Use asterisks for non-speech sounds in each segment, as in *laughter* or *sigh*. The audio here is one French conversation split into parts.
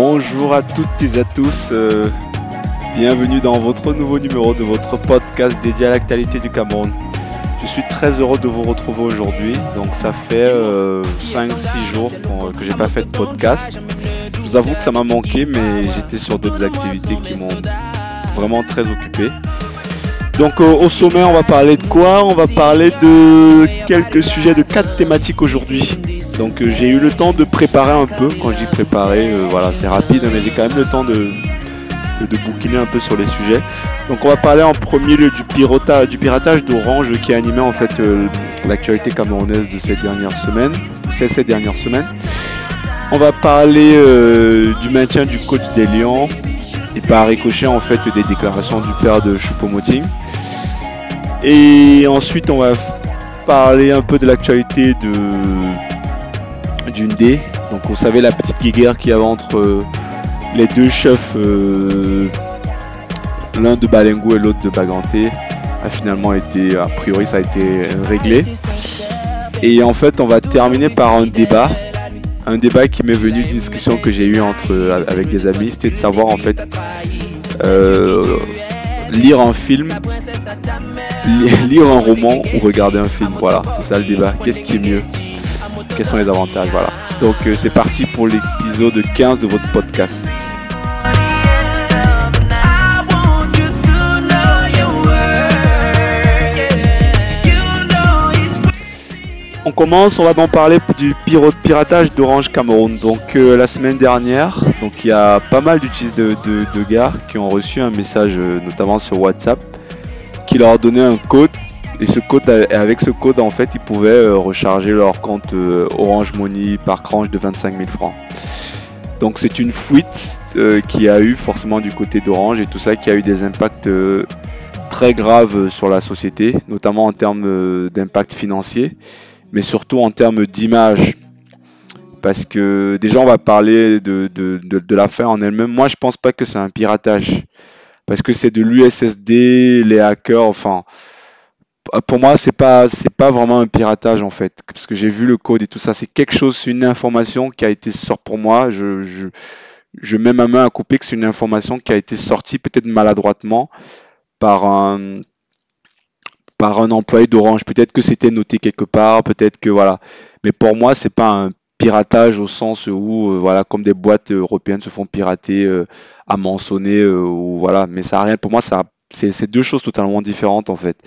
Bonjour à toutes et à tous, euh, bienvenue dans votre nouveau numéro de votre podcast dédié à l'actualité du Cameroun. Je suis très heureux de vous retrouver aujourd'hui, donc ça fait 5-6 euh, jours que j'ai pas fait de podcast. Je vous avoue que ça m'a manqué, mais j'étais sur d'autres activités qui m'ont vraiment très occupé. Donc euh, au sommet, on va parler de quoi? On va parler de quelques sujets de quatre thématiques aujourd'hui. Donc euh, j'ai eu le temps de préparer un peu. Quand je dis préparer, euh, voilà, c'est rapide, mais j'ai quand même le temps de, bouquiner un peu sur les sujets. Donc on va parler en premier lieu du, piratage, du piratage d'Orange qui a animé en fait l'actualité camerounaise de cette dernière semaine, ces, dernières semaines. On va parler du maintien du code des Lions par ricochet en fait des déclarations du père de Choupo-Moting. Et ensuite, on va parler un peu de l'actualité de d'une D. Donc, vous savez la petite guéguerre qu'il y avait entre euh, les deux chefs, euh, l'un de Balengo et l'autre de Baganté, a finalement été, a priori, ça a été réglé. Et en fait, on va terminer par un débat un débat qui m'est venu d'une discussion que j'ai eue entre avec des amis, c'était de savoir en fait euh, lire un film, lire un roman ou regarder un film. Voilà, c'est ça le débat. Qu'est-ce qui est mieux? Quels sont les avantages? Voilà. Donc euh, c'est parti pour l'épisode 15 de votre podcast. Commence, on va donc parler du piratage d'Orange Cameroun. Donc euh, la semaine dernière, donc il y a pas mal d'utilisateurs de, de, qui ont reçu un message, euh, notamment sur WhatsApp, qui leur a donné un code. Et ce code, avec ce code, en fait, ils pouvaient euh, recharger leur compte Orange Money par tranche de 25 000 francs. Donc c'est une fuite qui a eu forcément du côté d'Orange et tout ça qui a eu des impacts très graves sur la société, notamment en termes d'impact financier mais surtout en termes d'image. Parce que déjà, on va parler de, de, de, l'affaire en elle-même. Moi, je pense pas que c'est un piratage. Parce que c'est de l'USSD, les hackers, enfin. Pour moi, c'est pas, c'est pas vraiment un piratage en fait. Parce que j'ai vu le code et tout ça. C'est quelque chose, une information qui a été sortie pour moi. Je, je, je mets ma main à couper que c'est une information qui a été sortie peut-être maladroitement par un, par un employé d'Orange. Peut-être que c'était noté quelque part, peut-être que voilà. Mais pour moi, c'est pas un piratage au sens où euh, voilà comme des boîtes européennes se font pirater, euh, à euh, ou voilà. Mais ça a rien. Pour moi, ça c'est deux choses totalement différentes en fait.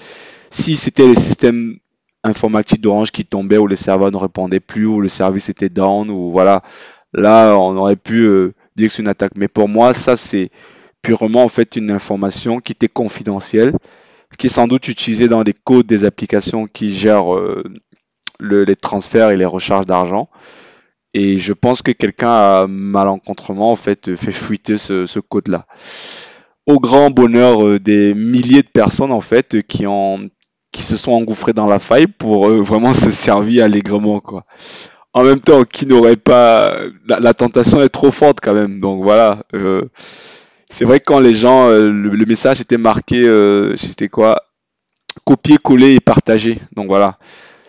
Si c'était les systèmes informatiques d'Orange qui tombaient ou les serveurs ne répondaient plus ou le service était down ou voilà, là on aurait pu euh, dire que c'est une attaque. Mais pour moi, ça c'est purement en fait une information qui était confidentielle qui est sans doute utilisé dans des codes des applications qui gèrent euh, les transferts et les recharges d'argent. Et je pense que quelqu'un a malencontrement en fait fait fuiter ce, code-là. Au grand bonheur euh, des milliers de personnes en fait qui ont qui se sont engouffrées dans la faille pour euh, vraiment se servir allègrement quoi. En même temps, qui n'aurait pas la, tentation est trop forte quand même. Donc voilà c'est vrai que quand les gens, euh, le, message était marqué, euh, c'était quoi? Copier, coller et partager. Donc voilà.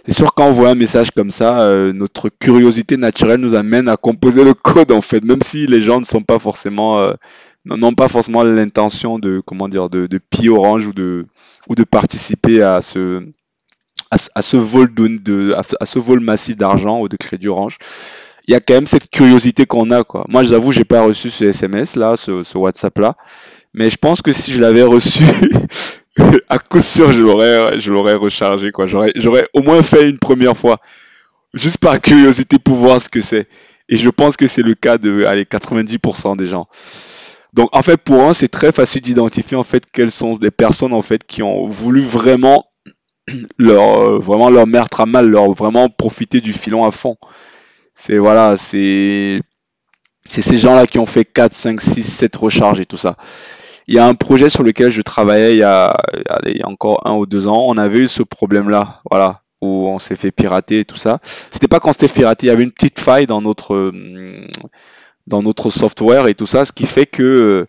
C'est sûr quand on voit un message comme ça, euh, notre curiosité naturelle nous amène à composer le code en fait, même si les gens ne sont pas forcément, n'ont pas forcément l'intention de, comment dire, de, de Orange ou de, ou de participer à ce, à, ce vol de, à ce vol massif d'argent ou de crédit Orange il y a quand même cette curiosité qu'on a quoi. Moi j'avoue j'ai pas reçu ce SMS là, ce, WhatsApp là, mais je pense que si je l'avais reçu, *laughs* à coup sûr je l'aurais je l'aurais rechargé quoi. J'aurais j'aurais au moins fait une première fois, juste par curiosité pour voir ce que c'est. Et je pense que c'est le cas de allez 90% des gens. Donc en fait pour un c'est très facile d'identifier en fait quelles sont des personnes en fait qui ont voulu vraiment *clears throat* leur euh, vraiment leur mettre à mal, leur vraiment profiter du filon à fond. C'est voilà, c'est c'est ces gens-là qui ont fait 4, 5, 6, 7 recharges et tout ça. Il y a un projet sur lequel je travaillais il y a, il y a encore un ou deux ans. On avait eu ce problème-là, voilà, où on s'est fait pirater et tout ça. C'était pas quand c'était piraté, il y avait une petite faille dans notre dans notre software et tout ça, ce qui fait que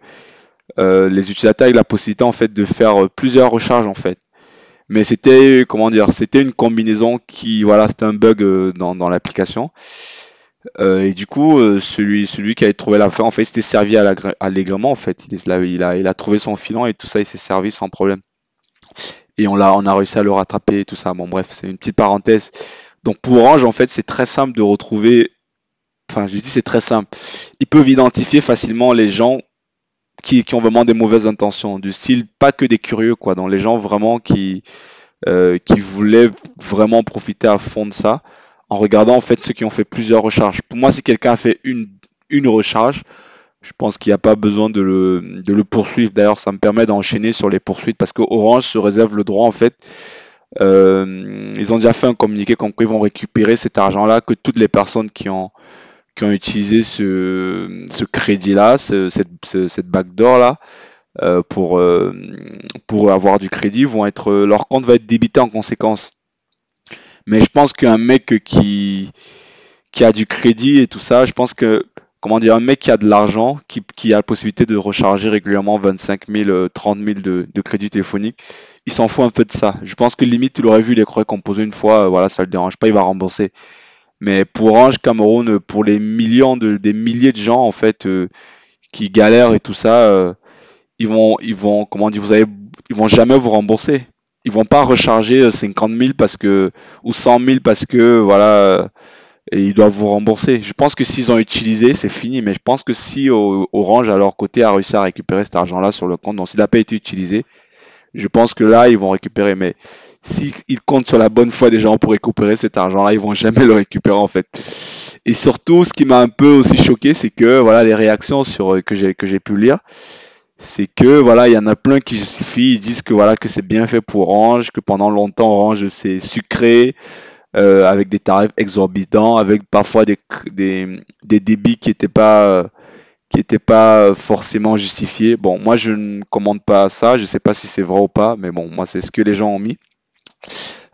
euh, les utilisateurs ont la possibilité en fait de faire plusieurs recharges en fait. Mais c'était, comment dire, c'était une combinaison qui, voilà, c'était un bug euh, dans, dans l'application. Euh, et du coup, euh, celui, celui qui avait trouvé la fin, en fait, s'était servi allègrement, en fait. Il, il, a, il a trouvé son filon et tout ça, il s'est servi sans problème. Et on l'a, on a réussi à le rattraper et tout ça. Bon, bref, c'est une petite parenthèse. Donc pour Orange, en fait, c'est très simple de retrouver. Enfin, je dis c'est très simple. Ils peuvent identifier facilement les gens qui, ont vraiment des mauvaises intentions, du style pas que des curieux, quoi. Donc les gens vraiment qui, euh, qui voulaient vraiment profiter à fond de ça en regardant en fait ceux qui ont fait plusieurs recharges. Pour moi, si quelqu'un a fait une, une recharge, je pense qu'il n'y a pas besoin de le, de le poursuivre. D'ailleurs, ça me permet d'enchaîner sur les poursuites parce que Orange se réserve le droit en fait. Euh, ils ont déjà fait un communiqué comme quoi ils vont récupérer cet argent-là que toutes les personnes qui ont qui ont utilisé ce, crédit-là, ce, cette, backdoor-là, euh, pour, euh, pour avoir du crédit, vont être, leur compte va être débité en conséquence. Mais je pense qu'un mec qui, qui a du crédit et tout ça, je pense que, comment dire, un mec qui a de l'argent, qui, a la possibilité de recharger régulièrement 25 000, 30 000 de, crédit téléphonique, il s'en fout un peu de ça. Je pense que limite, tu l'aurais vu, il est composé une fois, voilà, ça le dérange pas, il va rembourser. Mais pour Orange Cameroun, pour les millions de, des milliers de gens, en fait, euh, qui galèrent et tout ça, euh, ils vont, ils vont, comment dire, vous avez, ils vont jamais vous rembourser ils vont pas recharger 50 euh, 000 parce que ou 100 000 parce que voilà et ils doivent vous rembourser. Je pense que s'ils ont utilisé, c'est fini. Mais je pense que si Orange à leur côté a réussi à récupérer cet argent-là sur le compte, donc s'il n'a pas été utilisé, je pense que là ils vont récupérer. Mais s'ils comptent sur la bonne foi des gens pour récupérer cet argent-là, ils vont jamais le récupérer en fait. Et surtout, ce qui m'a un peu aussi choqué, c'est que voilà les réactions sur que j'ai que j'ai pu lire c'est que voilà, il y en a plein qui justifient, ils disent que voilà que c'est bien fait pour Orange, que pendant longtemps Orange c'est sucré, euh, avec des tarifs exorbitants, avec parfois des, des, des débits qui n'étaient pas qui étaient pas forcément justifiés. Bon, moi je ne commande pas ça, je sais pas si c'est vrai ou pas, mais bon, moi c'est ce que les gens ont mis,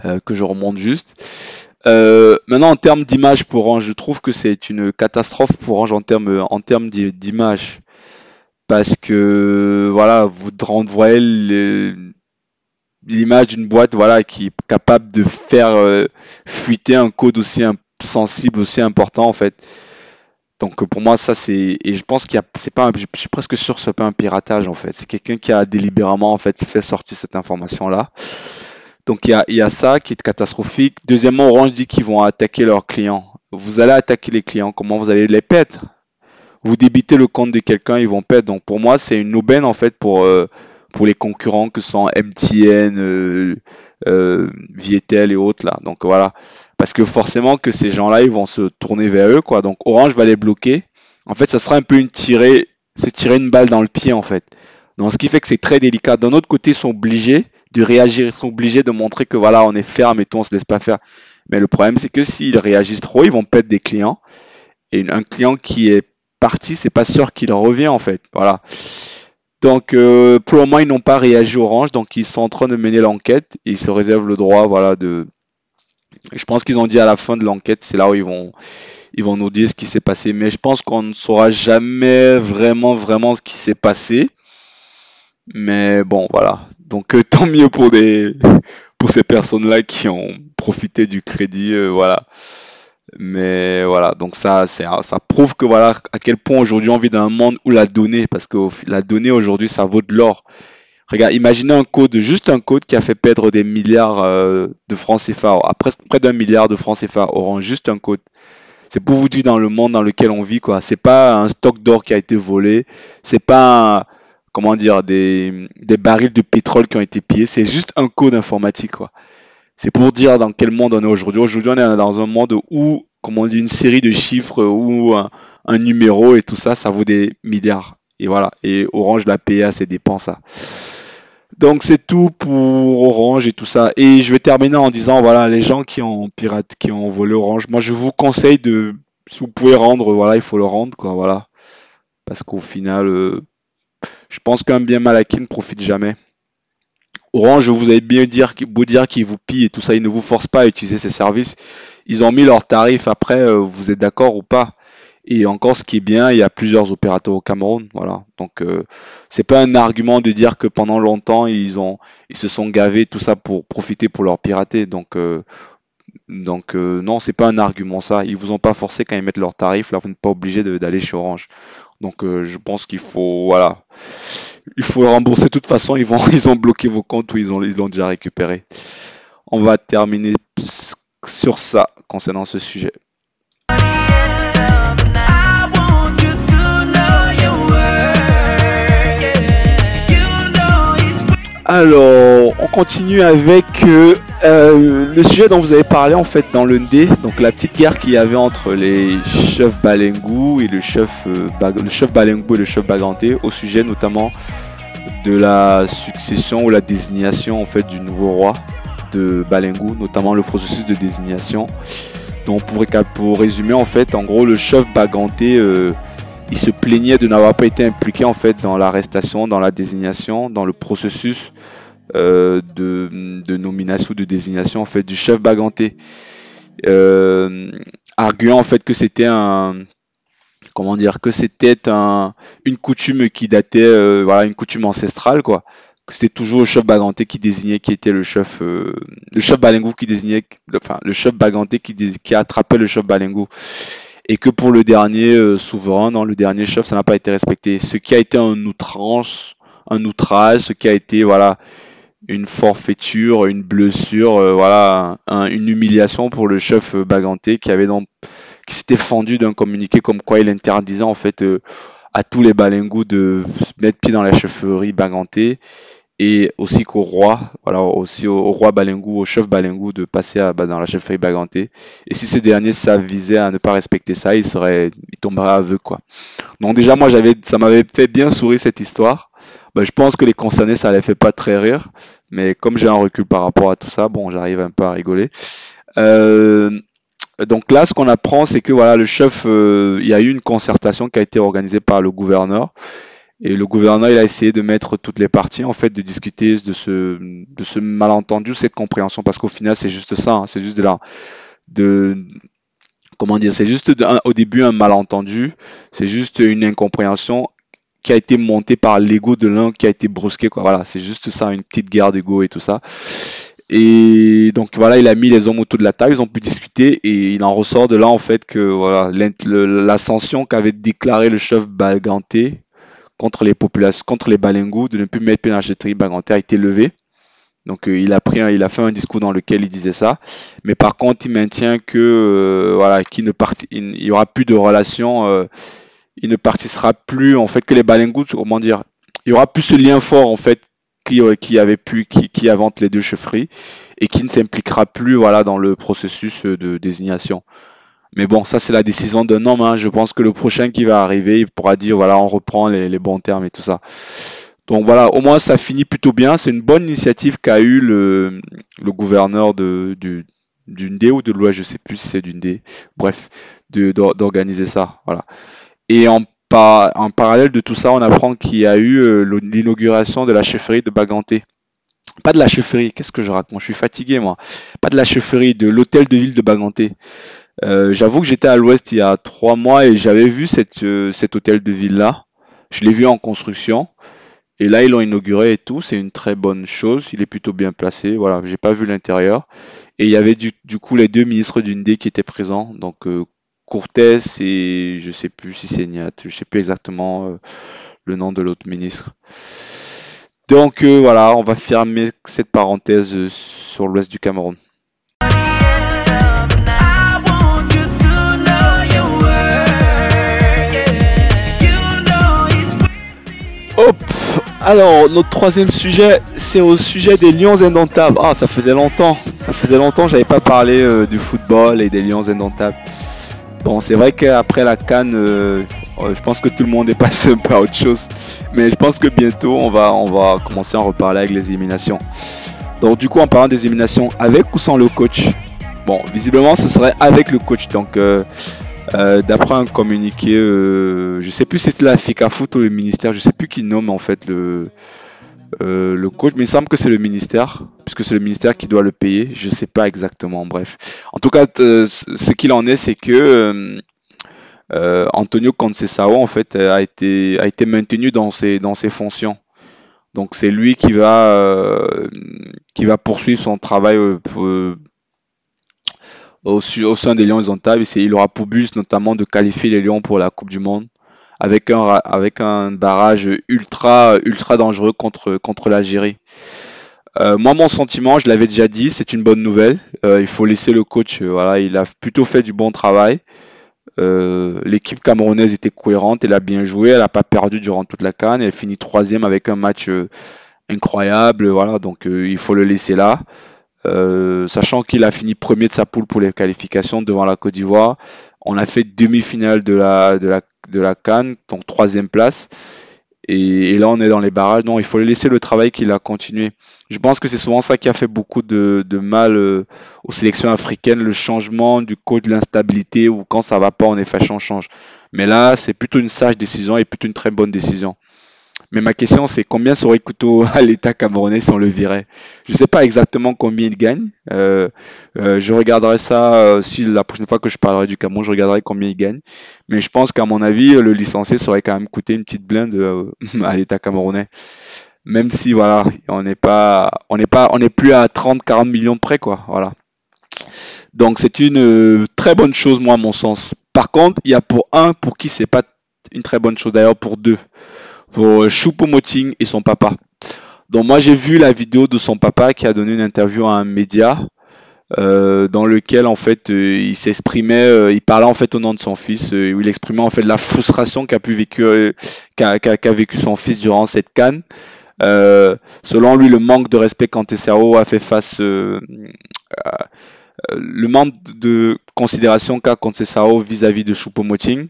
euh, que je remonte juste. Euh, maintenant, en termes d'image pour Orange, je trouve que c'est une catastrophe pour Orange en termes en termes d'image parce que voilà, vous renvoyez l'image d'une boîte voilà qui est capable de faire euh, fuiter un code aussi sensible, aussi important en fait. Donc pour moi ça c'est et je pense qu'il y a c'est pas je suis presque sûr que c'est pas un piratage en fait. C'est quelqu'un qui a délibérément en fait fait sortir cette information là. Donc il y a, ça qui est catastrophique. Deuxièmement, Orange dit qu'ils vont attaquer leurs clients. Vous allez attaquer les clients, comment vous allez les perdre? Vous débitez le compte de quelqu'un, ils vont perdre. Donc pour moi, c'est une aubaine en fait pour euh, les concurrents que sont MTN, euh, euh, Vietel et autres là. Donc voilà, parce que forcément que ces gens-là, ils vont se tourner vers eux quoi. Donc Orange va les bloquer. En fait, ça sera un peu une tirée, se tirer une balle dans le pied en fait. Donc ce qui fait que c'est très délicat. D'un autre côté, ils sont obligés de réagir, ils sont obligés de montrer que voilà, on est ferme et tout, on se laisse pas faire. Mais le problème, c'est que s'ils réagissent trop, ils vont perdre des clients. Et un client qui est parti, c'est pas sûr qu'il revient en fait. Voilà. Donc euh, pour le moment, ils n'ont pas réagi Orange, donc ils sont en train de mener l'enquête ils se réservent le droit, voilà, de. Je pense qu'ils ont dit à la fin de l'enquête, c'est là où ils vont, ils vont nous dire ce qui s'est passé. Mais je pense qu'on ne saura jamais vraiment, vraiment ce qui s'est passé. Mais bon, voilà. Donc euh, tant mieux pour des, pour ces personnes-là qui ont profité du crédit, euh, voilà. Mais voilà, donc ça, ça prouve que voilà à quel point aujourd'hui on vit dans un monde où la donnée, parce que la donnée aujourd'hui ça vaut de l'or. Regarde, imaginez un code, juste un code qui a fait perdre des milliards euh, de francs CFA, après près d'un milliard de francs CFA, Orange, juste un code. C'est pour vous dire dans le monde dans lequel on vit quoi. C'est pas un stock d'or qui a été volé, c'est pas comment dire des, des barils de pétrole qui ont été pillés, c'est juste un code informatique quoi. C'est pour dire dans quel monde on est aujourd'hui. Aujourd'hui, on est dans un monde où, comme on dit, une série de chiffres ou un, numéro et tout ça, ça vaut des milliards. Et voilà. Et Orange l'a payé à ses dépenses. Donc c'est tout pour Orange et tout ça. Et je vais terminer en disant voilà les gens qui ont pirate, qui ont volé Orange. Moi je vous conseille de, si vous pouvez rendre, voilà il faut le rendre quoi, voilà. Parce qu'au final, euh, je pense qu'un bien mal acquis ne profite jamais. Orange, vous avez bien dire, beau dire qu'ils vous pillent et tout ça, ils ne vous forcent pas à utiliser ces services. Ils ont mis leurs tarifs après, euh, vous êtes d'accord ou pas? Et encore, ce qui est bien, il y a plusieurs opérateurs au Cameroun, voilà. Donc, euh, c'est pas un argument de dire que pendant longtemps ils ont, ils se sont gavés tout ça pour profiter pour leur pirater. Donc, euh, donc euh, non, c'est pas un argument ça. Ils vous ont pas forcé quand ils mettent leurs tarifs, là vous n'êtes pas obligé d'aller chez Orange. Donc, euh, je pense qu'il faut, voilà, il faut rembourser. De toute façon, ils vont, *laughs* ils ont bloqué vos comptes ou ils ont, ils l'ont déjà récupéré. On va terminer sur ça concernant ce sujet. Alors, on continue avec euh, euh, le sujet dont vous avez parlé en fait dans le ND, donc la petite guerre qu'il y avait entre les chefs Balengou et le chef, euh, le chef Balengou et le chef Baganté, au sujet notamment de la succession ou la désignation en fait du nouveau roi de Balengou, notamment le processus de désignation. Donc pour, pour résumer en fait, en gros le chef Baganté il se plaignait de n'avoir pas été impliqué en fait dans l'arrestation, dans la désignation, dans le processus euh, de, nomination, de désignation en fait du chef Baganté, euh, arguant en fait que c'était un comment dire que c'était un, une coutume qui datait euh, voilà une coutume ancestrale quoi. Que c'était toujours le chef Baganté qui désignait qui était le chef le chef Balengou qui désignait enfin le chef Baganté qui, qui attrapait le chef Balengou et que pour le dernier euh, souverain, dans le dernier chef, ça n'a pas été respecté. Ce qui a été un outrage, un outrage, ce qui a été voilà une forfaiture, une blessure, euh, voilà une humiliation pour le chef euh, Baganté qui avait donc qui s'était fendu d'un communiqué comme quoi il interdisait en fait à tous les balingous de mettre pied dans la chefferie Baganté et aussi qu'au roi, voilà, aussi au, roi Balengou, au chef Balengou de passer à, bah, dans la chefferie Baganté. Et si ce dernier s'avisait à ne pas respecter ça, il serait, il tomberait à aveu, quoi. Donc déjà, moi, j'avais, ça m'avait fait bien sourire cette histoire. Bah, je pense que les concernés, ça les fait pas très rire. Mais comme j'ai un recul par rapport à tout ça, bon, j'arrive un peu à rigoler. Euh, donc là, ce qu'on apprend, c'est que voilà, le chef, euh, il y a eu une concertation qui a été organisée par le gouverneur et le gouverneur, il a essayé de mettre toutes les parties, en fait, de discuter de ce, de ce malentendu, cette compréhension, parce qu'au final, c'est juste ça, hein, c'est juste de la, de, comment dire, c'est juste au début un malentendu, c'est juste une incompréhension qui a été montée par l'ego de l'un qui a été brusqué, quoi. Voilà, c'est juste ça, une petite guerre d'ego et tout ça. Et donc voilà, il a mis les hommes autour de la table, ils ont pu discuter et il en ressort de là en fait que voilà l'ascension qu'avait déclaré le chef Balganté contre les populations, contre les Balingous, de ne plus mettre pied dans la a été levé. Donc euh, il a pris, il a fait un discours dans lequel il disait ça, mais par contre il maintient que euh, voilà, qu'il ne il, y aura plus de relations, euh, il ne participera plus en fait que les Balingous, comment dire, il y aura plus ce lien fort en fait qui, qui avait pu, qui, qui invente les deux chefferies et qui ne s'impliquera plus voilà dans le processus de désignation. Mais bon, ça c'est la décision d'un homme. Hein. Je pense que le prochain qui va arriver, il pourra dire voilà, on reprend les, bons termes et tout ça. Donc voilà, au moins ça finit plutôt bien. C'est une bonne initiative qu'a eu le, gouverneur de, du, D ou de l'Ouest, je sais plus si c'est d'une D. Bref, d'organiser ça. Voilà. Et en, en parallèle de tout ça, on apprend qu'il y a eu euh, l'inauguration de la chefferie de Baganté. Pas de la chefferie, qu'est-ce que je raconte? Je suis fatigué moi. Pas de la chefferie, de l'hôtel de ville de Baganté. Euh, j'avoue que j'étais à l'ouest il y a trois mois et j'avais vu cette, euh, cet hôtel de ville là. Je l'ai vu en construction. Et là, ils l'ont inauguré et tout. C'est une très bonne chose. Il est plutôt bien placé. Voilà, j'ai pas vu l'intérieur. Et il y avait du, du coup les deux ministres d'une D qui étaient présents. Donc euh, et je sais plus si c'est Niat. Je sais plus exactement euh, le nom de l'autre ministre. Donc voilà, on va fermer cette parenthèse sur l'ouest du Cameroun. Alors, notre troisième sujet, c'est au sujet des Lions indomptables. Ah, ça faisait longtemps, ça faisait longtemps, j'avais pas parlé euh, du football et des Lions indomptables. Bon, c'est vrai qu'après la Cannes, euh, euh, je pense que tout le monde est *laughs* passé un peu à autre chose. Mais je pense que bientôt, on va, on va commencer à en reparler avec les éliminations. Donc, du coup, en parlant des éliminations, avec ou sans le coach? Bon, visiblement, ce serait avec le coach. Donc, d'après un communiqué, euh, je sais plus si c'est la FICA Foot ou le ministère, je sais plus qui nomme en fait le, euh, le coach, mais il semble que c'est le ministère, puisque c'est le ministère qui doit le payer, je sais pas exactement, bref. En tout cas, ce qu'il en est, c'est que Antonio Concesao en fait a été a été maintenu dans ses dans ses fonctions. Donc c'est lui qui va qui va poursuivre son travail au, sein des Lions Indomptables. Il aura pour but notamment de qualifier les Lions pour la Coupe du Monde avec un, barrage ultra, ultra dangereux contre, l'Algérie. Euh, moi, mon sentiment, je l'avais déjà dit, c'est une bonne nouvelle. Euh, il faut laisser le coach, euh, il a plutôt fait du bon travail. L'équipe camerounaise était cohérente, elle a bien joué, elle n'a pas perdu durant toute la canne, elle finit troisième avec un match incroyable, donc il faut le laisser là. Sachant qu'il a fini premier de sa poule pour les qualifications devant la Côte d'Ivoire. On a fait demi-finale de la, de la de la Cannes, donc troisième place. Et, là, on est dans les barrages. Non, il faut laisser le travail qu'il a continué. Je pense que c'est souvent ça qui a fait beaucoup de, mal euh, aux sélections africaines, le changement du code, l'instabilité, ou quand ça va pas, en effet, on change. Mais là, c'est plutôt une sage décision et plutôt une très bonne décision. Mais ma question, c'est combien serait couteau *laughs* à l'État camerounais si on le virait? Je ne sais pas exactement combien il gagne. Euh, euh, je regarderai ça, euh, si la prochaine fois que je parlerai du Cameroun, je regarderai combien il gagne. Mais je pense qu'à mon avis, le licencié serait quand même coûté une petite blinde *laughs* à l'État camerounais. Même si, voilà, on n'est pas, on n'est plus à 30, 40 millions près, quoi. Voilà. Donc c'est une très bonne chose, moi, à mon sens. Par contre, il y a pour un pour qui c'est pas une très bonne chose, d'ailleurs pour deux pour Choupo-Moting et son papa. Donc moi j'ai vu la vidéo de son papa qui a donné une interview à un média euh, dans lequel en fait euh, il s'exprimait, euh, il parlait en fait au nom de son fils, où il exprimait en fait la frustration qu'a pu vécu, qu'a vécu son fils durant cette canne. selon lui, le manque de respect qu'Antesao a fait face, le manque de considération qu'a Sao vis-à-vis de Choupo-Moting.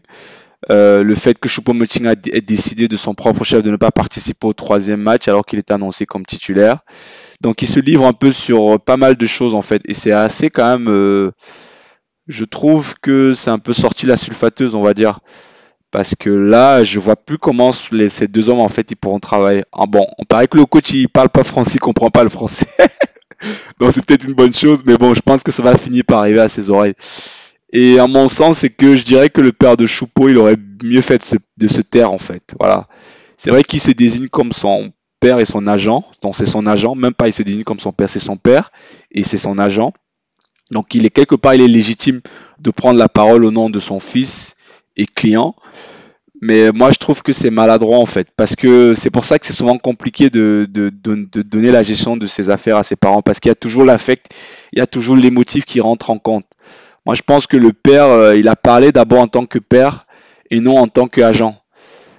Euh, le fait que Choupo-Moting a décidé de son propre chef de ne pas participer au troisième match alors qu'il est annoncé comme titulaire. Donc il se livre un peu sur pas mal de choses en fait et c'est assez quand même euh, je trouve que c'est un peu sorti la sulfateuse on va dire parce que là je vois plus comment ces deux hommes en fait ils pourront travailler. Ah bon, on paraît que le coach il parle pas français, il comprend pas le français. *laughs* Donc c'est peut-être une bonne chose mais bon, je pense que ça va finir par arriver à ses oreilles. Et à mon sens, c'est que je dirais que le père de Choupeau, il aurait mieux fait de se, taire en fait. Voilà. C'est vrai qu'il se désigne comme son père et son agent. Donc c'est son agent, même pas il se désigne comme son père, c'est son père et c'est son agent. Donc il est quelque part, il est légitime de prendre la parole au nom de son fils et client. Mais moi, je trouve que c'est maladroit en fait, parce que c'est pour ça que c'est souvent compliqué de, de, de, donner la gestion de ses affaires à ses parents, parce qu'il y a toujours l'affect, il y a toujours l'émotif qui rentre en compte. Moi, je pense que le père, euh, il a parlé d'abord en tant que père et non en tant qu'agent.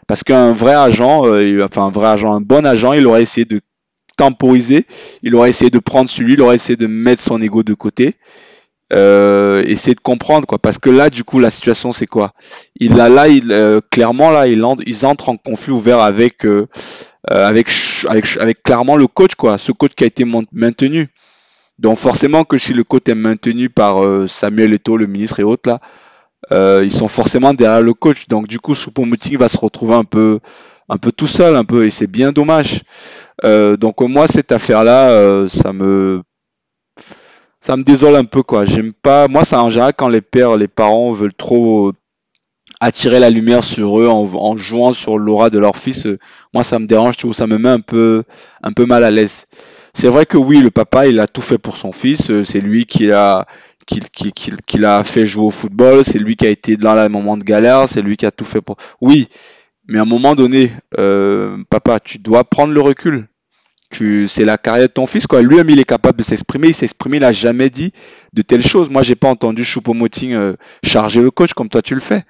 Parce qu'un vrai agent, euh, enfin un vrai agent, un bon agent, il aurait essayé de temporiser, il aurait essayé de prendre celui, il aurait essayé de mettre son ego de côté, euh, essayer de comprendre quoi. Parce que là, du coup, la situation c'est quoi? Il a là, il clairement là, il ils entrent en conflit ouvert avec avec, avec avec clairement le coach quoi, ce coach qui a été maintenu. Donc forcément que si le coach est maintenu par euh, Samuel Eto'o, le ministre et autres là, euh, ils sont forcément derrière le coach. Donc du coup, Soupo-Moting va se retrouver un peu, un peu tout seul, un peu, et c'est bien dommage. Euh, donc moi, cette affaire-là, ça me, ça me désole un peu quoi. J'aime pas. Moi, ça en général quand les pères, les parents veulent trop attirer la lumière sur eux en, en jouant sur l'aura de leur fils. moi, ça me dérange, tout, ça me met un peu, un peu mal à l'aise. C'est vrai que oui, le papa, il a tout fait pour son fils. Euh, c'est lui qui l'a fait jouer au football. C'est lui qui a été dans les moments de galère. C'est lui qui a tout fait pour. Oui, mais à un moment donné, euh, papa, tu dois prendre le recul. C'est la carrière de ton fils, quoi. Lui-même, il est capable de s'exprimer. Il s'exprime, il n'a jamais dit de telles choses. Moi, j'ai pas entendu Choupo-Moting euh, charger le coach comme toi tu le fais.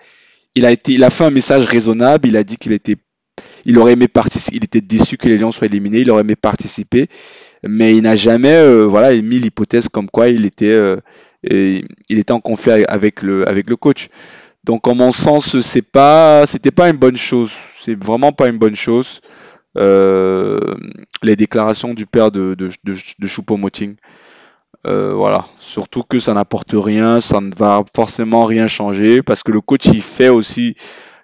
Il a été, il a fait un message raisonnable. Il a dit qu'il était, il aurait aimé participer. Il était déçu que les Lions soient éliminés. Il aurait aimé participer mais il n'a jamais euh, voilà émis l'hypothèse comme quoi il était euh, il était en conflit avec le avec le coach. Donc en mon sens c'est pas c'était pas une bonne chose, c'est vraiment pas une bonne chose. Euh, les déclarations du père de, de, de, de Choupo-Moting. voilà, surtout que ça n'apporte rien, ça ne va forcément rien changer parce que le coach il fait aussi.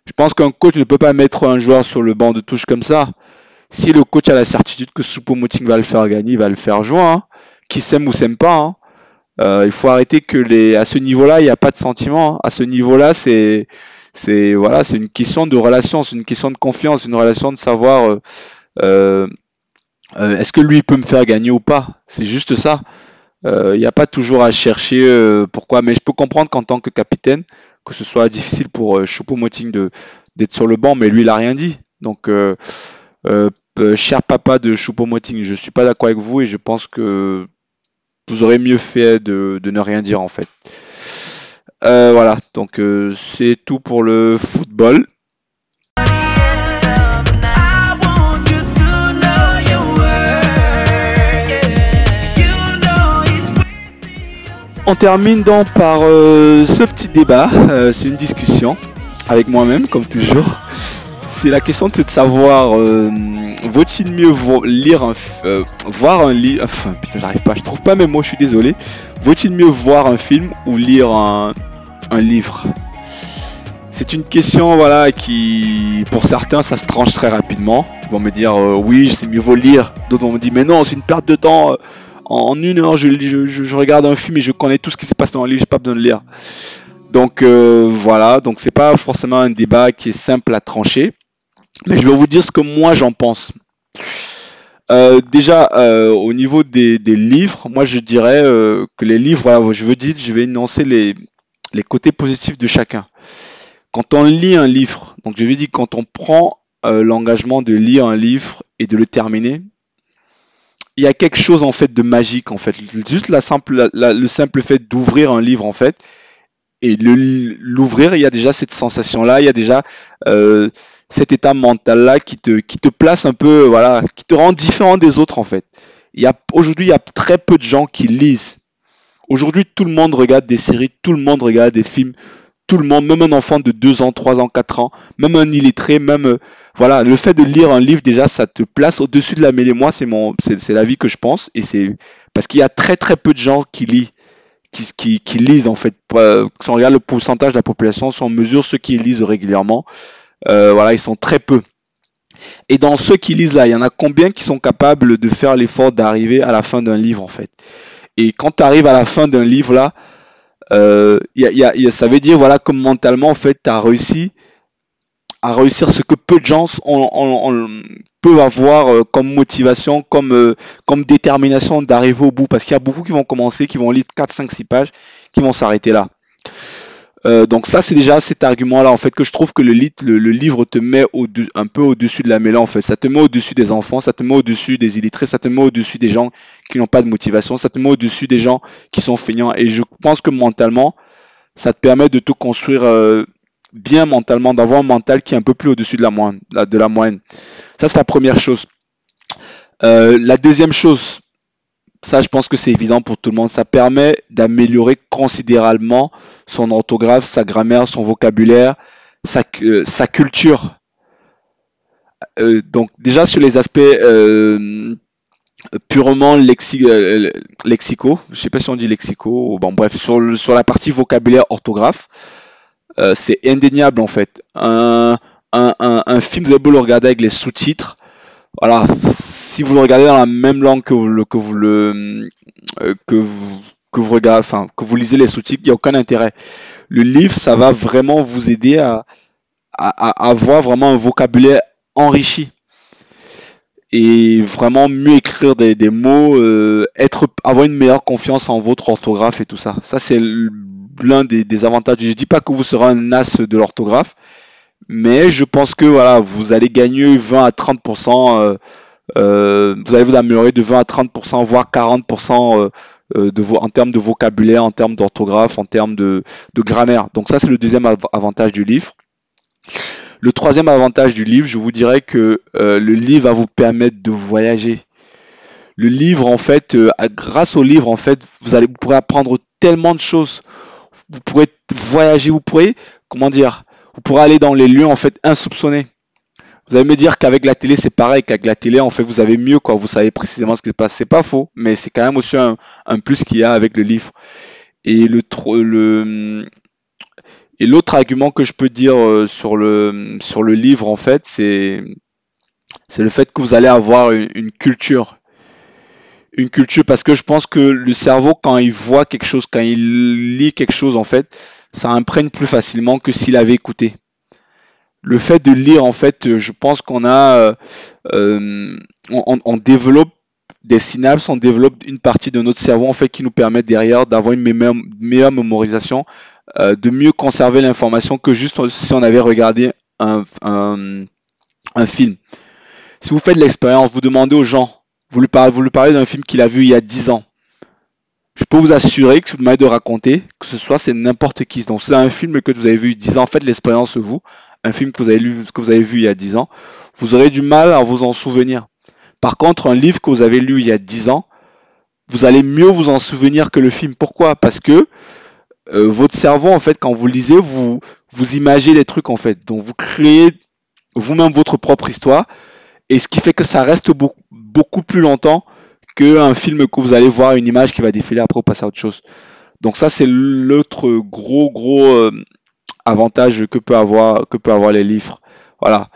Je pense qu'un coach ne peut pas mettre un joueur sur le banc de touche comme ça si le coach a la certitude que Soupo-Moting va le faire gagner, il va le faire jouer. Hein. Qui s'aime ou s'aime pas. Hein. Euh, il faut arrêter que les, à ce niveau-là, il n'y a pas de sentiment. Hein. À ce niveau-là, c'est, C'est voilà, c'est une question de relation, c'est une question de confiance, une relation de savoir euh, euh, est-ce que lui peut me faire gagner ou pas. C'est juste ça. Il n'y a pas toujours à chercher pourquoi, mais je peux comprendre qu'en tant que capitaine, que ce soit difficile pour Choupo-Moting d'être sur le banc, mais lui il a rien dit. Donc cher papa de Choupo-Moting, je suis pas d'accord avec vous et je pense que vous aurez mieux fait de, ne rien dire en fait. Euh, voilà, donc euh, c'est tout pour le football. On termine donc par euh, ce petit débat, c'est une discussion avec moi-même comme toujours. C'est la question c'est de savoir vaut-il mieux lire un, voir un livre, enfin putain j'arrive pas, je trouve pas mes mots, je suis désolé. Vaut-il mieux voir un film ou lire un, un livre? C'est une question voilà qui, pour certains, ça se tranche très rapidement. Ils vont me dire euh, oui, c'est mieux vaut lire. D'autres vont me dire mais non, c'est une perte de temps. En une heure, je, je, regarde un film et je connais tout ce qui se passe dans le livre, j'ai pas besoin de lire. Donc euh, voilà, donc c'est pas forcément un débat qui est simple à trancher, mais je vais vous dire ce que moi j'en pense. Euh, déjà, au niveau des, livres, moi je dirais que les livres, je veux dire, je vais énoncer les, les côtés positifs de chacun. Quand on lit un livre, donc je vais dire quand on prend euh, l'engagement de lire un livre et de le terminer, il y a quelque chose en fait de magique en fait. Juste la simple, le simple fait d'ouvrir un livre en fait et l'ouvrir, il y a déjà cette sensation là, il y a déjà euh, cet état mental là qui te, qui te place un peu, voilà, qui te rend différent des autres en fait. Aujourd'hui, il y a très peu de gens qui lisent Aujourd'hui, tout le monde regarde des séries, tout le monde regarde des films, tout le monde, même un enfant de 2 ans, 3 ans, 4 ans, même un illettré, même euh, voilà, le fait de lire un livre déjà, ça te place au-dessus de la mêlée. Moi, c'est mon, c'est la vie que je pense, et c'est parce qu'il y a très très peu de gens qui lisent, qui, qui, lisent en fait. Si on regarde le pourcentage de la population, si on mesure ceux qui lisent régulièrement, euh, voilà, ils sont très peu. Et dans ceux qui lisent là, il y en a combien qui sont capables de faire l'effort d'arriver à la fin d'un livre en fait? Et quand tu arrives à la fin d'un livre là, euh, y ça veut dire voilà comme mentalement en fait tu as réussi à réussir ce que peu de gens avoir euh, comme motivation, comme, euh, comme détermination d'arriver au bout. Parce qu'il y a beaucoup qui vont commencer, qui vont lire 4, 5, 6 pages, qui vont s'arrêter là. Euh, donc ça, c'est déjà cet argument-là, en fait, que je trouve que le, le, livre te met au un peu au-dessus de la mêlée, en fait. Ça te met au-dessus des enfants, ça te met au-dessus des illettrés, ça te met au-dessus des gens qui n'ont pas de motivation, ça te met au-dessus des gens qui sont feignants. Et je pense que mentalement, ça te permet de te construire bien mentalement, d'avoir un mental qui est un peu plus au-dessus de la moyenne. De la moyenne. Ça, c'est la première chose. Euh, la deuxième chose, ça, je pense que c'est évident pour tout le monde. Ça permet d'améliorer considérablement son orthographe, sa grammaire, son vocabulaire, sa, euh, culture. Euh, donc déjà sur les aspects purement lexi lexicaux, je sais pas si on dit lexicaux, bon bref, sur la partie vocabulaire orthographe, c'est indéniable en fait. Un, un, un, film, vous avez beau le regarder avec les sous-titres, voilà, si vous le regardez dans la même langue que vous le, que vous le, euh, que vous, que vous regardez, enfin, que vous lisez les sous-titres, il n'y a aucun intérêt. Le livre, ça va vraiment vous aider à, à, avoir vraiment un vocabulaire enrichi et vraiment mieux écrire des, des mots, euh, être, avoir une meilleure confiance en votre orthographe et tout ça. Ça, c'est l'un des, avantages. Je dis pas que vous serez un as de l'orthographe, mais je pense que voilà, vous allez gagner 20 à 30%, euh, euh, vous allez vous améliorer de 20 à 30%, voire 40% euh, de en termes de vocabulaire, en termes d'orthographe, en termes de, de, grammaire. Donc ça, c'est le deuxième avantage du livre. Le troisième avantage du livre, je vous dirais que le livre va vous permettre de voyager. Le livre, en fait, grâce au livre, en fait, vous allez vous pourrez apprendre tellement de choses. Vous pourrez voyager, vous pourrez, comment dire, vous pourrez aller dans les lieux en fait insoupçonnés. Vous allez me dire qu'avec la télé c'est pareil, qu'avec la télé en fait vous avez mieux quoi, vous savez précisément ce qui se passe. C'est pas faux, mais c'est quand même aussi un, plus qu'il y a avec le livre. Et le, le et l'autre argument que je peux dire euh, sur le sur le livre en fait, c'est c'est le fait que vous allez avoir une, culture une culture parce que je pense que le cerveau quand il voit quelque chose, quand il lit quelque chose en fait, ça imprègne plus facilement que s'il avait écouté. le fait de lire, en fait, je pense qu'on a, on, on, développe des synapses, on développe une partie de notre cerveau en fait qui nous permet derrière d'avoir une meilleure, meilleure mémorisation, euh, de mieux conserver l'information que juste si on avait regardé un, un, film. Si vous faites l'expérience, vous demandez aux gens, vous lui parlez, d'un film qu'il a vu il y a 10 ans. Je peux vous assurer que si vous demandez de raconter, que ce soit c'est n'importe qui. Donc c'est un film que vous avez vu il y a 10 ans, faites l'expérience vous, un film que vous avez lu, que vous avez vu il y a 10 ans, vous aurez du mal à vous en souvenir. Par contre, un livre que vous avez lu il y a 10 ans, vous allez mieux vous en souvenir que le film. Pourquoi? Parce que euh, votre cerveau, en fait, quand vous lisez, vous, vous imaginez les trucs, en fait. Donc, vous créez vous-même votre propre histoire. Et ce qui fait que ça reste beaucoup, plus longtemps qu'un film que vous allez voir, une image qui va défiler après ou passer à autre chose. Donc ça, c'est l'autre gros, gros euh, avantage que peut avoir, que peut avoir les livres. Voilà.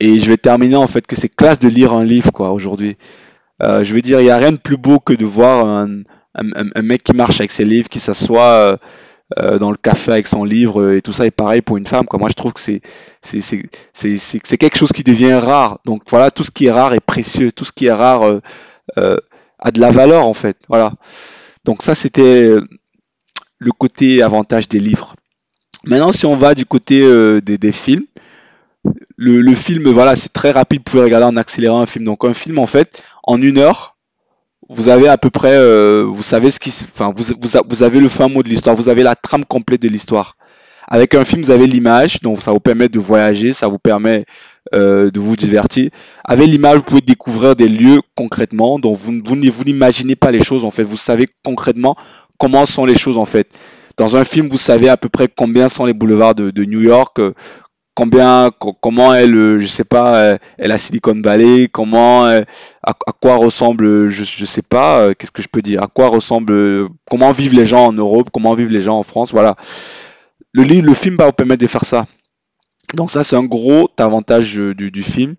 Et je vais terminer en fait que c'est classe de lire un livre quoi aujourd'hui. Euh, je veux dire, il n'y a rien de plus beau que de voir un, un, mec qui marche avec ses livres, qui s'assoit euh, euh, dans le café avec son livre et tout ça. est pareil pour une femme. Quoi. Moi, je trouve que c'est c'est c'est quelque chose qui devient rare. Donc voilà, tout ce qui est rare est précieux. Tout ce qui est rare a de la valeur en fait. Voilà. Donc ça, c'était le côté avantage des livres. Maintenant, si on va du côté des, des films, le, film, voilà, c'est très rapide. Vous pouvez regarder en accélérant un film. Donc un film, en fait, en une heure, vous avez à peu près, euh, vous savez ce qui, enfin, vous, vous, avez le fin mot de l'histoire. Vous avez la trame complète de l'histoire. Avec un film, vous avez l'image, donc ça vous permet de voyager, ça vous permet euh, de vous divertir. Avec l'image, vous pouvez découvrir des lieux concrètement, donc vous, vous, vous n'imaginez pas les choses en fait. Vous savez concrètement comment sont les choses en fait. Dans un film, vous savez à peu près combien sont les boulevards de, de New York, combien, comment est le, je sais pas, euh, est la Silicon Valley, comment, euh, à, quoi ressemble, je, je sais pas, euh, qu'est-ce que je peux dire, à quoi ressemble, comment vivent les gens en Europe, comment vivent les gens en France, voilà. Le, le film va vous permettre de faire ça. Donc ça, c'est un gros avantage du, film.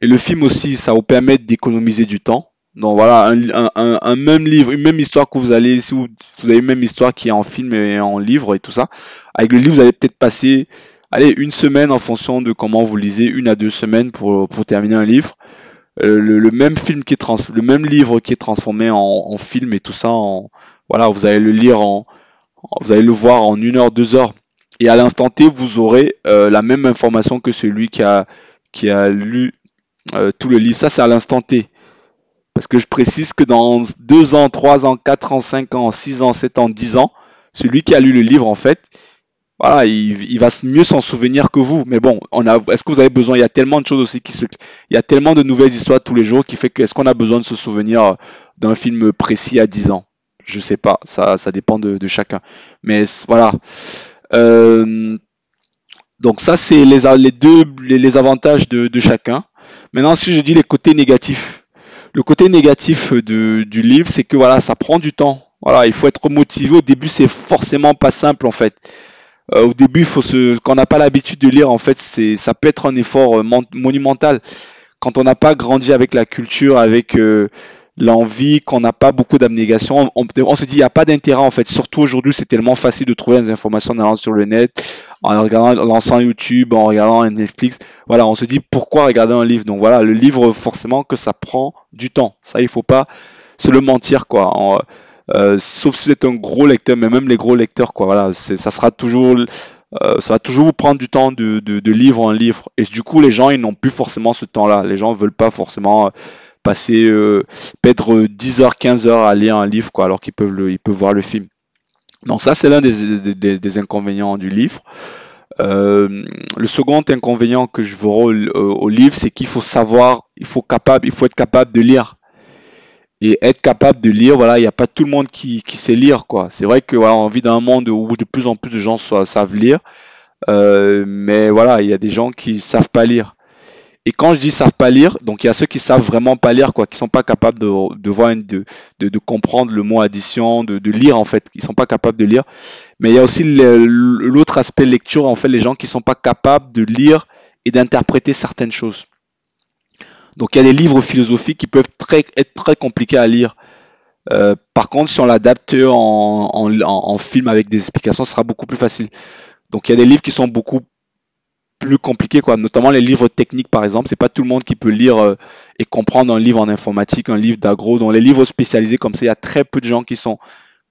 Et le film aussi, ça vous permet d'économiser du temps. Donc voilà, un, même livre, une même histoire que vous allez, si vous avez une même histoire qui est en film et en livre et tout ça, avec le livre, vous allez peut-être passer allez, une semaine en fonction de comment vous lisez, une à deux semaines pour, pour terminer un livre. Euh, le, même film qui est trans le même livre qui est transformé en, film et tout ça, en, voilà, vous allez le lire en, vous allez le voir en une heure, deux heures. Et à l'instant T, vous aurez euh, la même information que celui qui a, qui a lu euh, tout le livre. Ça, c'est à l'instant T. Parce que je précise que dans deux ans, trois ans, quatre ans, cinq ans, six ans, sept ans, dix ans, celui qui a lu le livre, en fait, voilà, il, va mieux s'en souvenir que vous. Mais bon, est-ce que vous avez besoin Il y a tellement de choses aussi qui se, il y a tellement de nouvelles histoires tous les jours qui fait que est-ce qu'on a besoin de se souvenir d'un film précis à 10 ans? Je sais pas, ça, dépend de, chacun. Mais voilà. Euh, donc ça, c'est les, deux, les, avantages de, chacun. Maintenant, si je dis les côtés négatifs, le côté négatif du livre, c'est que voilà, ça prend du temps. Voilà, il faut être motivé. Au début, c'est forcément pas simple en fait. Euh, au début, faut se, quand on n'a pas l'habitude de lire, en fait, c'est, ça peut être un effort euh, monumental. Quand on n'a pas grandi avec la culture, avec euh, l'envie, qu'on n'a pas beaucoup d'abnégation, on, se dit il n'y a pas d'intérêt en fait. Surtout aujourd'hui, c'est tellement facile de trouver des informations en allant sur le net, en regardant, lançant YouTube, en regardant Netflix. Voilà, on se dit pourquoi regarder un livre? Donc voilà, le livre forcément que ça prend du temps. Ça, il faut pas se le mentir quoi. Euh, sauf si vous êtes un gros lecteur, mais même les gros lecteurs, quoi, voilà, ça sera toujours, euh, ça va toujours vous prendre du temps de, de, de livre en livre. Et du coup, les gens, ils n'ont plus forcément ce temps-là. Les gens veulent pas forcément euh, passer, euh, perdre 10 heures, 15 heures à lire un livre, quoi, alors qu'ils peuvent le, ils peuvent voir le film. Donc ça, c'est l'un des, des, des, inconvénients du livre. Euh, le second inconvénient que je vois au, au livre, c'est qu'il faut savoir, il faut capable, il faut être capable de lire et être capable de lire. Voilà, il n'y a pas tout le monde qui, sait lire, quoi. C'est vrai que voilà, vit dans un monde où de plus en plus de gens savent lire, euh, mais voilà, il y a des gens qui savent pas lire. Et quand je dis savent pas lire, donc il y a ceux qui savent vraiment pas lire, quoi, qui sont pas capables de, voir, de, comprendre le mot addition, de, de lire en fait, qui sont pas capables de lire. Mais il y a aussi l'autre aspect lecture, en fait, les gens qui sont pas capables de lire et d'interpréter certaines choses. Donc il y a des livres philosophiques qui peuvent être très compliqués à lire. Euh, par contre, si on l'adapte en, film avec des explications, ce sera beaucoup plus facile. Donc il y a des livres qui sont beaucoup plus compliqué, quoi. Notamment les livres techniques, par exemple. C'est pas tout le monde qui peut lire euh, et comprendre un livre en informatique, un livre d'agro. Dans les livres spécialisés comme ça, il y a très peu de gens qui sont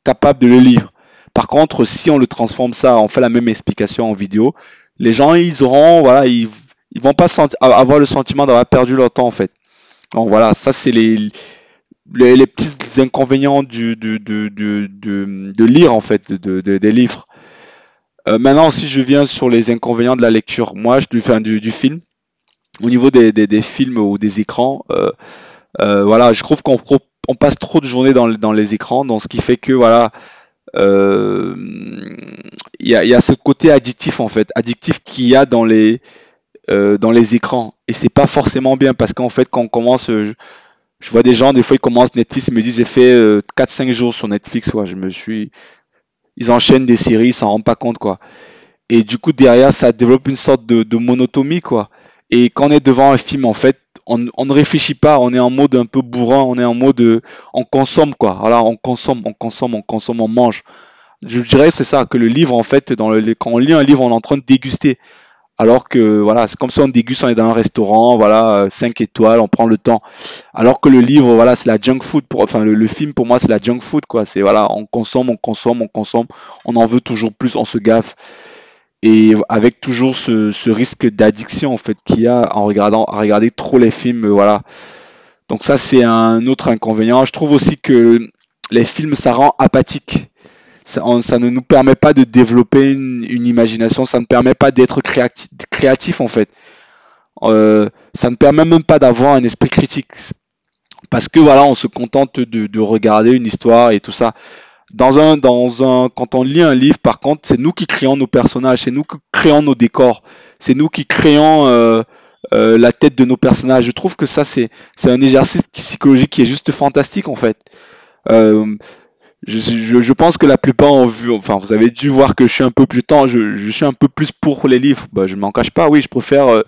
capables de le lire. Par contre, si on le transforme ça, on fait la même explication en vidéo, les gens, ils auront, voilà, ils, ils vont pas avoir le sentiment d'avoir perdu leur temps, en fait. Donc voilà, ça c'est les, les, petits inconvénients du, de, de, de, lire, en fait, des livres. Euh, maintenant, si je viens sur les inconvénients de la lecture, moi, je, enfin, du, du film, au niveau des, des, films ou des écrans, euh, euh, voilà, je trouve qu'on on passe trop de journées dans, dans, les écrans, donc ce qui fait que voilà, il y, a, y, a, ce côté addictif en fait, addictif qu'il y a dans les dans les écrans, et c'est pas forcément bien parce qu'en fait, quand on commence, je, je, vois des gens des fois ils commencent Netflix, ils me disent j'ai fait 4-5 jours sur Netflix, ouais, je me suis ils enchaînent des séries, ils s'en rendent pas compte, quoi. Et du coup, derrière, ça développe une sorte de, monotomie, quoi. Et quand on est devant un film, en fait, on, ne réfléchit pas, on est en mode un peu bourrin, on est en mode, on consomme, quoi. Voilà, on consomme, on consomme, on consomme, on mange. Je dirais c'est ça, que le livre, en fait, quand on lit un livre, on est en train de déguster. Alors que voilà, c'est comme si on déguste, on est dans un restaurant, voilà, 5 étoiles, on prend le temps. Alors que le livre, voilà, c'est la junk food. Enfin, le, film pour moi, c'est la junk food, quoi. C'est voilà, on consomme, on consomme, on consomme, on en veut toujours plus, on se gaffe. Et avec toujours ce, risque d'addiction en fait qu'il y a en regardant, à regarder trop les films, voilà. Donc ça, c'est un autre inconvénient. Je trouve aussi que les films, ça rend apathique ça, ne nous permet pas de développer une, imagination, ça ne permet pas d'être créatif, en fait. Euh, ça ne permet même pas d'avoir un esprit critique. Parce que voilà, on se contente de, regarder une histoire et tout ça. Dans un, dans un, quand on lit un livre, par contre, c'est nous qui créons nos personnages, c'est nous qui créons nos décors, c'est nous qui créons euh, euh, la tête de nos personnages. Je trouve que ça, c'est, c'est un exercice psychologique qui est juste fantastique en fait je, je, pense que la plupart ont vu, enfin, vous avez dû voir que je suis un peu plus temps, je, je suis un peu plus pour les livres. Bah, je m'en cache pas, oui, je préfère, euh,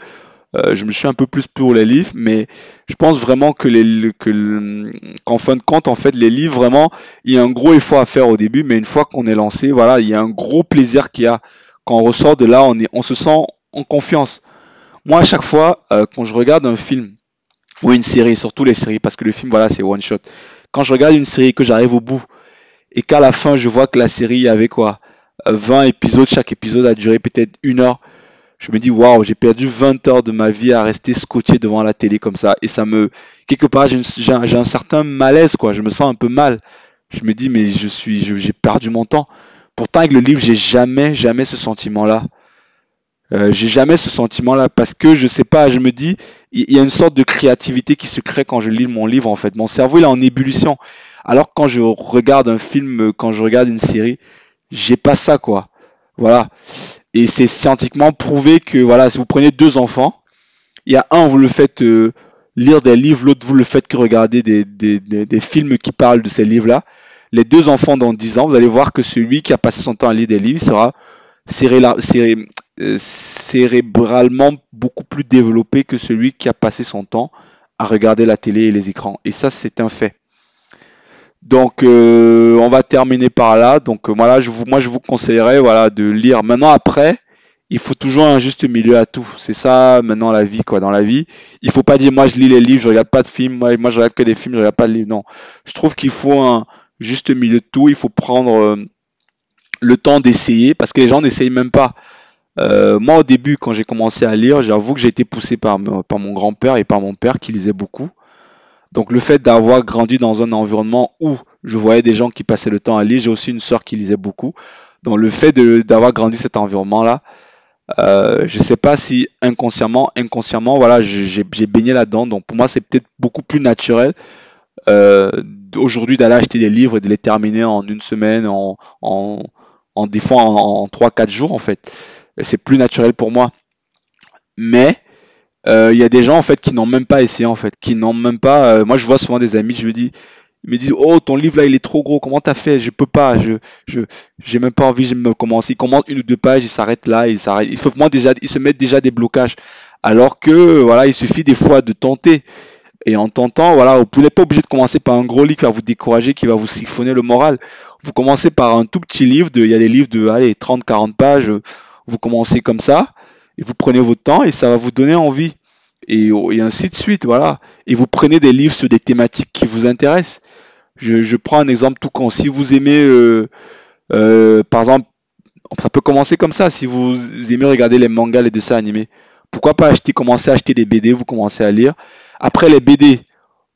euh, je me suis un peu plus pour les livres, mais je pense vraiment que les, que qu'en fin de compte, en fait, les livres, vraiment, il y a un gros effort à faire au début, mais une fois qu'on est lancé, voilà, il y a un gros plaisir qu'il y a. Quand on ressort de là, on est, on se sent en confiance. Moi, à chaque fois, euh, quand je regarde un film ou une série, surtout les séries, parce que le film, voilà, c'est one shot. Quand je regarde une série que j'arrive au bout, et qu'à la fin je vois que la série avait quoi 20 épisodes, chaque épisode a duré peut-être une heure. Je me dis waouh, j'ai perdu 20 heures de ma vie à rester scotché devant la télé comme ça et ça me quelque part j'ai un, certain malaise quoi, je me sens un peu mal. Je me dis mais je suis j'ai perdu mon temps. Pourtant avec le livre, j'ai jamais jamais ce sentiment là. Euh, j'ai jamais ce sentiment là parce que je sais pas, je me dis il y a une sorte de créativité qui se crée quand je lis mon livre en fait. Mon cerveau il est en ébullition. Alors quand je regarde un film, quand je regarde une série, j'ai pas ça quoi. Voilà. Et c'est scientifiquement prouvé que voilà, si vous prenez deux enfants, il y a un vous le faites euh, lire des livres, l'autre vous le faites que regarder des, des, des, films qui parlent de ces livres-là. Les deux enfants dans 10 ans, vous allez voir que celui qui a passé son temps à lire des livres sera euh, cérébralement beaucoup plus développé que celui qui a passé son temps à regarder la télé et les écrans. Et ça, c'est un fait. Donc euh, on va terminer par là. Donc euh, voilà, je vous, moi je vous conseillerais voilà de lire. Maintenant après, il faut toujours un juste milieu à tout. C'est ça maintenant la vie quoi. Dans la vie, il faut pas dire moi je lis les livres, je regarde pas de films, moi, je regarde que des films, je regarde pas de livres. Non, je trouve qu'il faut un juste milieu de tout. Il faut prendre euh, le temps d'essayer parce que les gens n'essayent même pas. moi au début quand j'ai commencé à lire, j'avoue que j'ai été poussé par, par mon grand-père et par mon père qui lisait beaucoup. Donc le fait d'avoir grandi dans un environnement où je voyais des gens qui passaient le temps à lire, j'ai aussi une sœur qui lisait beaucoup. Donc le fait d'avoir grandi cet environnement-là, euh, je sais pas si inconsciemment, inconsciemment, voilà, j'ai baigné là-dedans. Donc pour moi, c'est peut-être beaucoup plus naturel euh, aujourd'hui d'aller acheter des livres et de les terminer en une semaine, en, en, en des fois en, en 3-4 jours en fait. C'est plus naturel pour moi. Mais il euh, y a des gens en fait qui n'ont même pas essayé en fait, qui n'ont même pas. Euh, moi, je vois souvent des amis, je me dis, ils me disent, oh ton livre là, il est trop gros, comment t'as fait? Je peux pas, je, je, j'ai même pas envie, je me commence. Ils commencent une ou deux pages, ils s'arrêtent là, ils s'arrêtent. Il faut déjà, ils se mettent déjà des blocages. Alors que voilà, il suffit des fois de tenter. Et en tentant, voilà, vous n'êtes pas obligé de commencer par un gros livre qui va vous décourager, qui va vous siphonner le moral. Vous commencez par un tout petit livre, de, il y a des livres de allez, 30-40 pages, vous commencez comme ça, et vous prenez votre temps et ça va vous donner envie. Et, et ainsi de suite, voilà. Et vous prenez des livres sur des thématiques qui vous intéressent. Je, je prends un exemple tout con. Si vous aimez, euh, euh, par exemple, ça peut commencer comme ça. Si vous aimez regarder les mangas, les dessins animés, pourquoi pas acheter, commencer à acheter des BD, vous commencez à lire. Après les BD,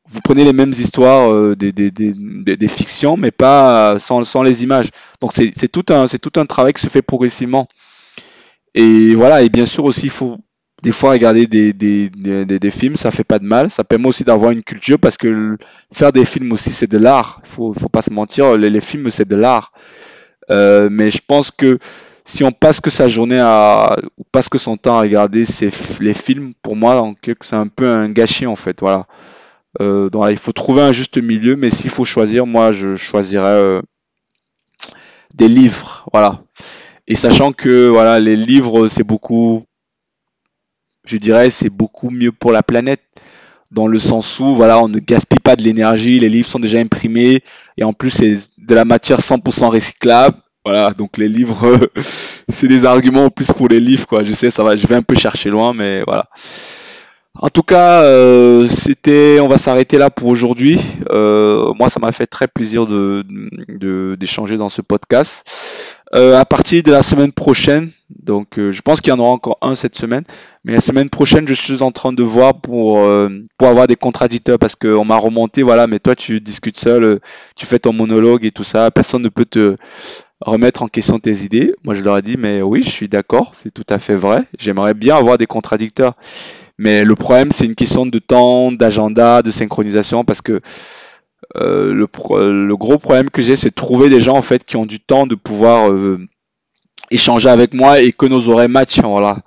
vous prenez les mêmes histoires, euh, des, des, des, des, fictions, mais pas sans, sans les images. Donc c'est tout, un, tout un travail qui se fait progressivement. Et voilà, et bien sûr aussi, il faut des fois regarder des, des, des, des, films, ça fait pas de mal. Ça permet aussi d'avoir une culture parce que faire des films aussi, c'est de l'art. Faut, faut pas se mentir, les, les films, c'est de l'art. Euh, mais je pense que si on passe que sa journée à, ou passe que son temps à regarder ces, les films, pour moi, c'est un peu un gâchis en fait. Voilà. Euh, donc, il faut trouver un juste milieu, mais s'il faut choisir, moi, je choisirais euh, des livres. Voilà. Et sachant que voilà, les livres, c'est beaucoup, je dirais, c'est beaucoup mieux pour la planète dans le sens où voilà, on ne gaspille pas de l'énergie, les livres sont déjà imprimés et en plus c'est de la matière 100% recyclable. Voilà, donc les livres, *laughs* c'est des arguments en plus pour les livres quoi. Je sais, ça va, je vais un peu chercher loin, mais voilà. En tout cas, euh, c'était, on va s'arrêter là pour aujourd'hui. Euh, moi, ça m'a fait très plaisir de d'échanger dans ce podcast. Euh, à partir de la semaine prochaine, donc je pense qu'il y en aura encore un cette semaine, mais la semaine prochaine, je suis en train de voir pour pour avoir des contradicteurs parce qu'on m'a remonté, voilà, mais toi tu discutes seul, tu fais ton monologue et tout ça, personne ne peut te remettre en question tes idées. Moi, je leur ai dit, mais oui, je suis d'accord, c'est tout à fait vrai. J'aimerais bien avoir des contradicteurs. Mais le problème, c'est une question de temps, d'agenda, de synchronisation, parce que euh, le, gros problème que j'ai, c'est de trouver des gens en fait qui ont du temps de pouvoir euh, échanger avec moi et que nos oreilles matchent. Voilà.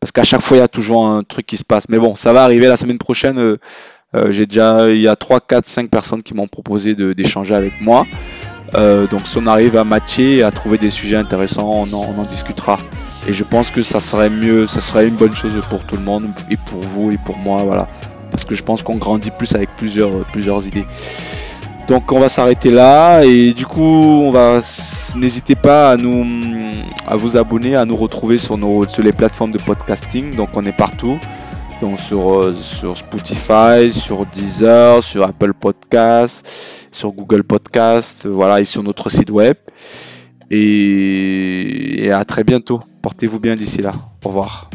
Parce qu'à chaque fois, il y a toujours un truc qui se passe. Mais bon, ça va arriver la semaine prochaine. Euh, il y a 3, 4, 5 personnes qui m'ont proposé d'échanger avec moi. donc si on arrive à matcher et à trouver des sujets intéressants, on en, on en discutera. Et je pense que ça serait mieux, ça serait une bonne chose pour tout le monde, et pour vous, et pour moi, voilà. Parce que je pense qu'on grandit plus avec plusieurs, plusieurs idées. Donc on va s'arrêter là et du coup on va n'hésitez pas à nous à vous abonner, à nous retrouver sur nos sur les plateformes de podcasting. Donc on est partout. Donc sur, euh, sur Spotify, sur Deezer, sur Apple Podcast, sur Google Podcast, voilà, et sur notre site web. Et, à très bientôt. Portez-vous bien d'ici là. Au revoir.